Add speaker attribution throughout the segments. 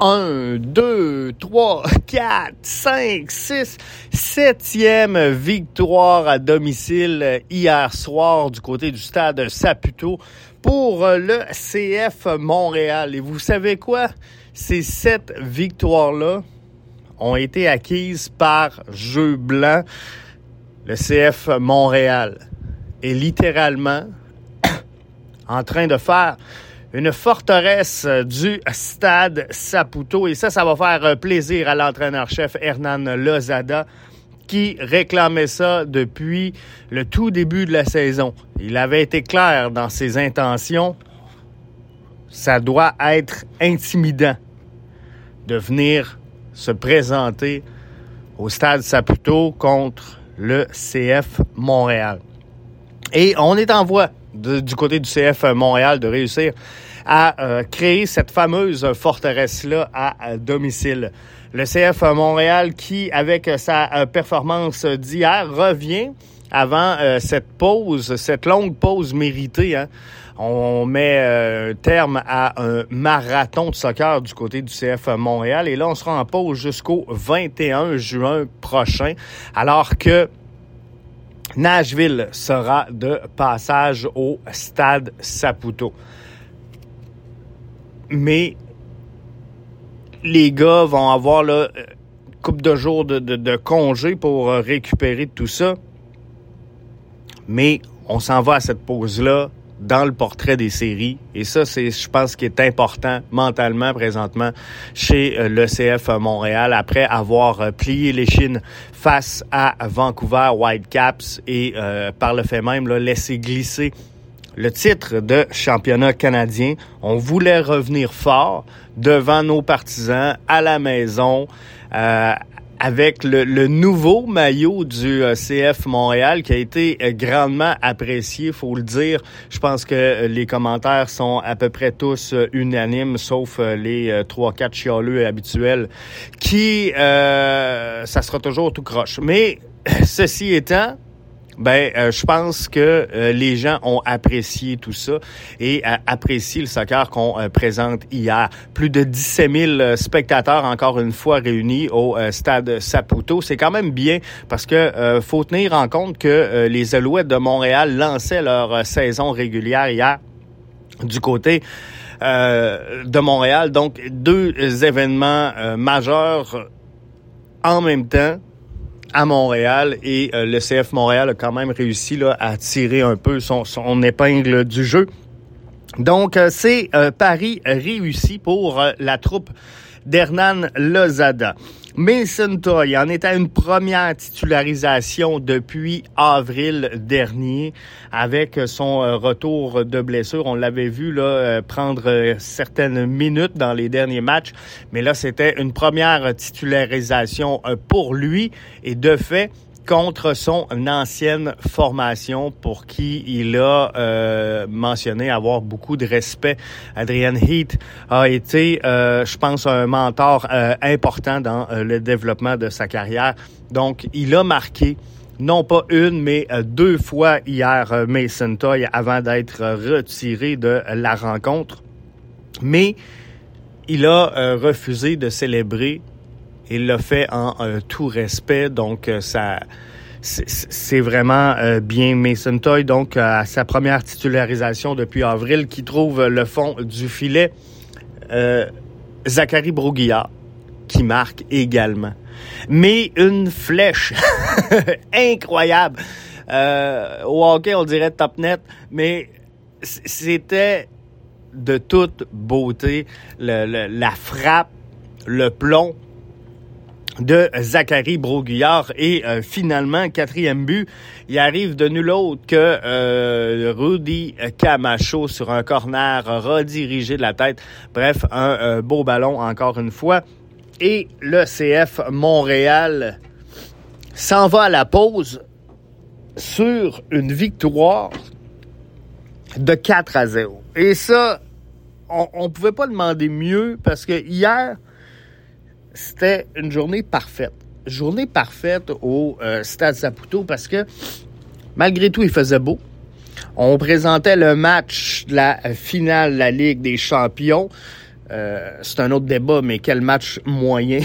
Speaker 1: 1, 2, 3, 4, 5, 6, septième victoire à domicile hier soir du côté du stade Saputo pour le CF Montréal. Et vous savez quoi? Ces sept victoires-là ont été acquises par jeu blanc. Le CF Montréal est littéralement en train de faire une forteresse du stade Saputo. Et ça, ça va faire plaisir à l'entraîneur-chef Hernan Lozada qui réclamait ça depuis le tout début de la saison. Il avait été clair dans ses intentions. Ça doit être intimidant de venir se présenter au stade Saputo contre le CF Montréal. Et on est en voie du côté du CF Montréal de réussir à euh, créer cette fameuse forteresse-là à, domicile. Le CF Montréal qui, avec sa euh, performance d'hier, revient avant euh, cette pause, cette longue pause méritée. Hein. On met terme à un marathon de soccer du côté du CF Montréal et là, on sera en pause jusqu'au 21 juin prochain, alors que Nashville sera de passage au stade Saputo. Mais les gars vont avoir là, une couple de jours de, de, congé pour euh, récupérer tout ça. Mais on s'en va à cette pause-là dans le portrait des séries. Et ça, c'est, je pense, qui est important mentalement présentement chez euh, l'ECF Montréal après avoir euh, plié les chines face à Vancouver Whitecaps et euh, par le fait même là, laissé glisser le titre de championnat canadien. On voulait revenir fort devant nos partisans à la maison. Euh, avec le, nouveau maillot du euh, CF Montréal qui a été euh, grandement apprécié, faut le dire. Je pense que euh, les commentaires sont à peu près tous unanimes, sauf les trois quatre chialeux habituels, qui ça sera toujours tout croche. Mais ceci étant, ben, euh, je pense que euh, les gens ont apprécié tout ça et euh, apprécié le soccer qu'on présente hier. Plus de 17 000 spectateurs, encore une fois, réunis au stade Saputo. C'est quand même bien parce que faut tenir en compte que les Alouettes de Montréal lançaient leur saison régulière hier du côté de Montréal. Donc, deux événements majeurs en même temps à Montréal et euh, le CF Montréal a quand même réussi là, à tirer un peu son, son épingle du jeu. Donc, euh, c'est euh, Paris réussi pour la troupe d'Hernan Lozada. Mason Toy en est à une première titularisation depuis avril dernier avec son euh, retour de blessure. On l'avait vu là euh, prendre euh, certaines minutes dans les derniers matchs, mais là c'était une première titularisation pour lui et de fait contre son ancienne formation pour qui il a euh, mentionné avoir beaucoup de respect. Adrian Heath a été, euh, je pense, un mentor euh, important dans le développement de sa carrière. Donc, il a marqué non pas une, mais deux fois hier Mason Toy avant d'être retiré de la rencontre. Mais il a refusé de célébrer il l'a fait en tout respect, donc euh, ça c'est vraiment euh, bien Mason Toy, donc à sa première titularisation depuis avril, qui trouve le fond du filet. Euh, Zachary Broguillard, qui marque également. Mais une flèche incroyable. au hockey, on dirait top net, mais c'était de toute beauté. la frappe, le plomb, de Zachary Broguillard. Et euh, finalement, quatrième but, il arrive de nul autre que euh, Rudy Camacho sur un corner redirigé de la tête. Bref, un euh, beau ballon encore une fois. Et le CF Montréal s'en va à la pause sur une victoire de 4 à 0. Et ça, on ne pouvait pas demander mieux parce que hier, c'était une journée parfaite. Journée parfaite au euh, Stade Saputo parce que malgré tout, il faisait beau. On présentait le match de la finale de la Ligue des champions. Euh, c'est un autre débat, mais quel match moyen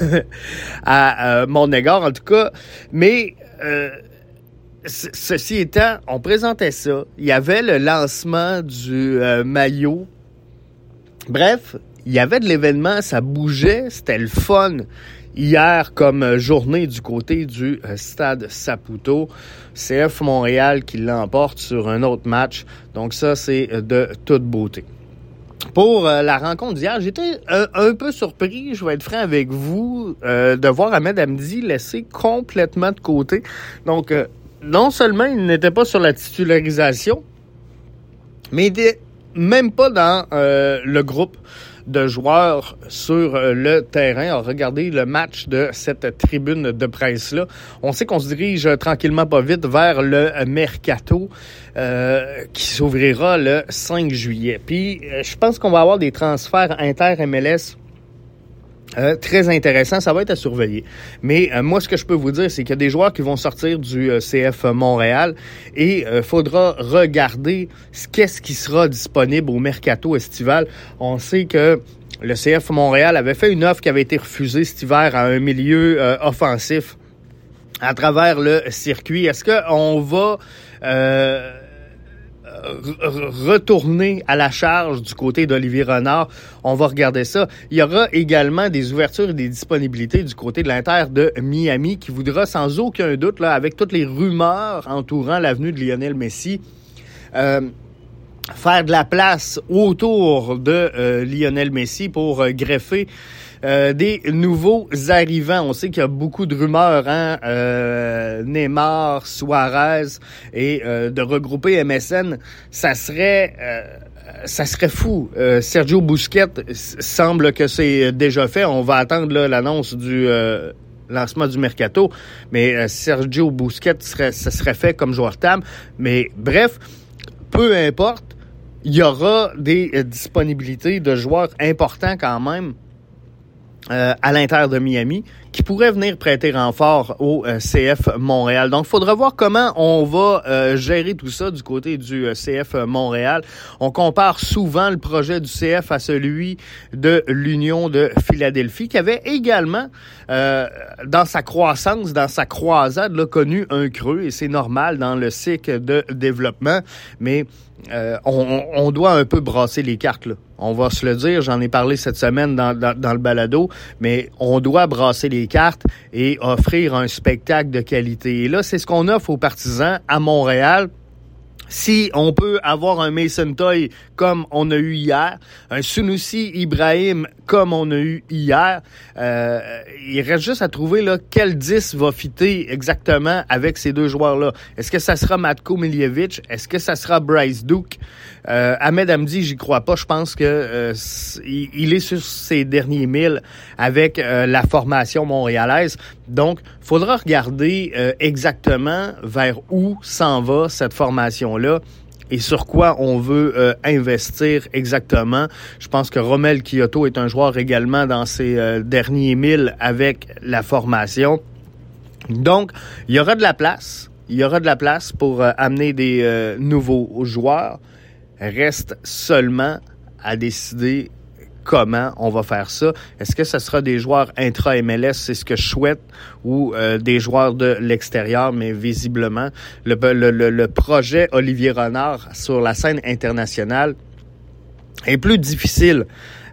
Speaker 1: à mon égard, en tout cas. Mais ceci étant, on présentait ça. Il y avait le lancement du maillot. Bref, il y avait de l'événement, ça bougeait, c'était le fun hier comme journée du côté du euh, stade Saputo. CF Montréal qui l'emporte sur un autre match. Donc ça, c'est de toute beauté. Pour euh, la rencontre d'hier, j'étais un, peu surpris, je vais être franc avec vous, euh, de voir Ahmed Hamdi laissé complètement de côté. Donc, non seulement il n'était pas sur la titularisation, mais il n'était même pas dans le groupe de joueurs sur euh, le terrain. Regardez le match de cette tribune de presse-là. On sait qu'on se dirige tranquillement pas vite vers le mercato euh, qui s'ouvrira le 5 juillet. Puis euh, je pense qu'on va avoir des transferts inter-MLS euh, très intéressant, ça va être à surveiller. Mais euh, moi, ce que je peux vous dire, c'est qu'il y a des joueurs qui vont sortir du euh, CF Montréal et il faudra regarder qu'est-ce qui sera disponible au mercato estival. On sait que le CF Montréal avait fait une offre qui avait été refusée cet hiver à un milieu offensif à travers le circuit. Est-ce qu'on va retourner à la charge du côté d'Olivier Renard. On va regarder ça. Il y aura également des ouvertures et des disponibilités du côté de l'Inter de Miami qui voudra sans aucun doute, là, avec toutes les rumeurs entourant l'avenue de Lionel Messi, euh, faire de la place autour de euh, Lionel Messi pour euh, greffer euh, des nouveaux arrivants. On sait qu'il y a beaucoup de rumeurs, hein, euh, Neymar, Suarez, et euh, de regrouper MSN, ça serait ça serait fou. Sergio Busquets semble que c'est déjà fait. On va attendre l'annonce du lancement du mercato, mais Sergio Busquets serait, ça serait fait comme joueur TAM. Mais bref, peu importe, il y aura des disponibilités de joueurs importants quand même euh, à l'intérieur de Miami qui pourrait venir prêter renfort au euh, CF Montréal. Donc, il faudra voir comment on va euh, gérer tout ça du côté du CF Montréal. On compare souvent le projet du CF à celui de l'Union de Philadelphie, qui avait également, dans sa croissance, dans sa croisade, là, connu un creux, et c'est normal dans le cycle de développement, mais on, on, doit un peu brasser les cartes. Là. On va se le dire, j'en ai parlé cette semaine dans, dans, le balado, mais on doit brasser les cartes et offrir un spectacle de qualité. Et là, c'est ce qu'on offre aux partisans à Montréal si on peut avoir un Mason Toy comme on a eu hier, un Sunusi Ibrahim comme on a eu hier, euh, il reste juste à trouver là, quel 10 va fitter exactement avec ces deux joueurs-là. Est-ce que ça sera Matko Miljevic? Est-ce que ça sera Bryce Duke? Euh, Ahmed Hamdi, j'y crois pas. Je pense que euh, il est sur ses derniers milles avec euh, la formation montréalaise. Donc, faudra regarder exactement vers où s'en va cette formation-là et sur quoi on veut euh, investir exactement. Je pense que Romel Kyoto est un joueur également dans ses euh, derniers milles avec la formation. Donc, il y aura de la place. Il y aura de la place pour euh, amener des nouveaux joueurs. Reste seulement à décider comment on va faire ça. Est-ce que ce sera des joueurs intra-MLS, c'est ce que je souhaite, ou euh, des joueurs de l'extérieur, mais visiblement, le, projet Olivier Renard sur la scène internationale est plus difficile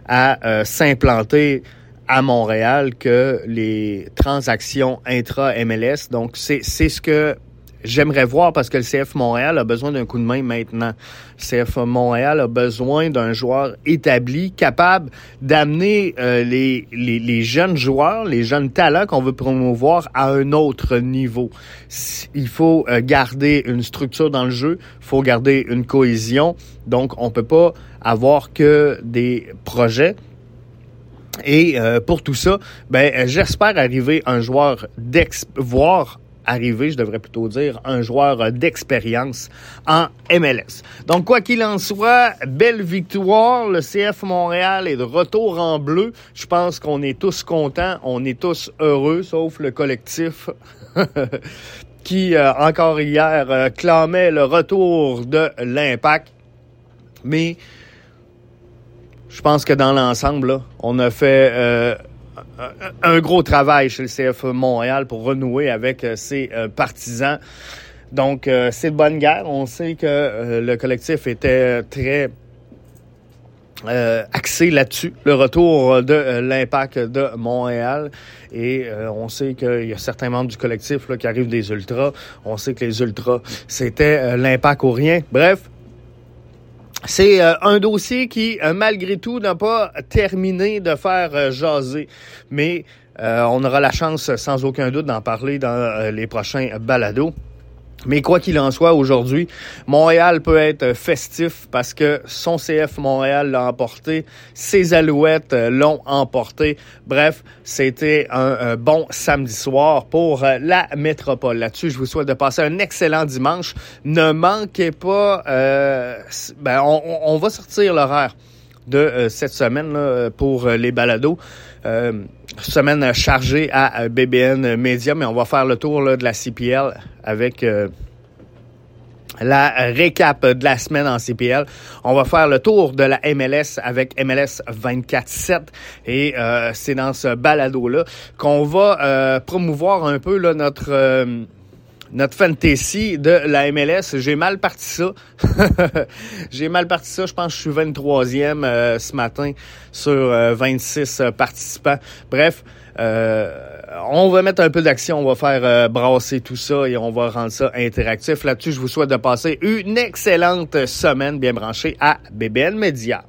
Speaker 1: à euh, s'implanter à Montréal que les transactions intra-MLS. Donc, c'est ce que j'aimerais voir parce que le CF Montréal a besoin d'un coup de main maintenant. Le CF Montréal a besoin d'un joueur établi, capable d'amener euh, les, les, jeunes joueurs, les jeunes talents qu'on veut promouvoir à un autre niveau. Il faut euh, garder une structure dans le jeu, il faut garder une cohésion. Donc, on peut pas avoir que des projets. Et euh, pour tout ça, ben j'espère arriver un joueur d'ex voir arriver, je devrais plutôt dire, un joueur d'expérience en MLS. Donc, quoi qu'il en soit, belle victoire. Le CF Montréal est de retour en bleu. Je pense qu'on est tous contents, on est tous heureux, sauf le collectif qui, euh, encore hier, euh, clamait le retour de l'impact. Mais je pense que dans l'ensemble, on a fait euh, un gros travail chez le CF Montréal pour renouer avec euh, ses euh, partisans. Donc, c'est de bonne guerre. On sait que le collectif était très axé là-dessus, le retour de l'impact de Montréal. Et on sait qu'il y a certains membres du collectif qui arrivent des ultras. On sait que les ultras, c'était l'impact ou rien. Bref, c'est euh, un dossier qui, euh, malgré tout, n'a pas terminé de faire euh, jaser. Mais on aura la chance, sans aucun doute, d'en parler dans les prochains balados. Mais quoi qu'il en soit, aujourd'hui, Montréal peut être festif parce que son CF Montréal l'a emporté, ses Alouettes l'ont emporté. Bref, c'était un, bon samedi soir pour la métropole. Là-dessus, je vous souhaite de passer un excellent dimanche. Ne manquez pas, euh, ben, on, va sortir l'horaire de euh, cette semaine pour les balados. Euh, semaine chargée à BBN Media, mais on va faire le tour de la CPL avec euh, la récap de la semaine en CPL. On va faire le tour de la MLS avec MLS 24-7 et euh, c'est dans ce balado-là qu'on va promouvoir un peu là, notre notre fantasy de la MLS. J'ai mal parti ça. J'ai mal parti ça. Je pense que je suis 23e euh, ce matin sur 26 euh, euh, participants. Bref, on va mettre un peu d'action. On va faire brasser tout ça et on va rendre ça interactif. Là-dessus, je vous souhaite de passer une excellente semaine bien branchée à BBN Media.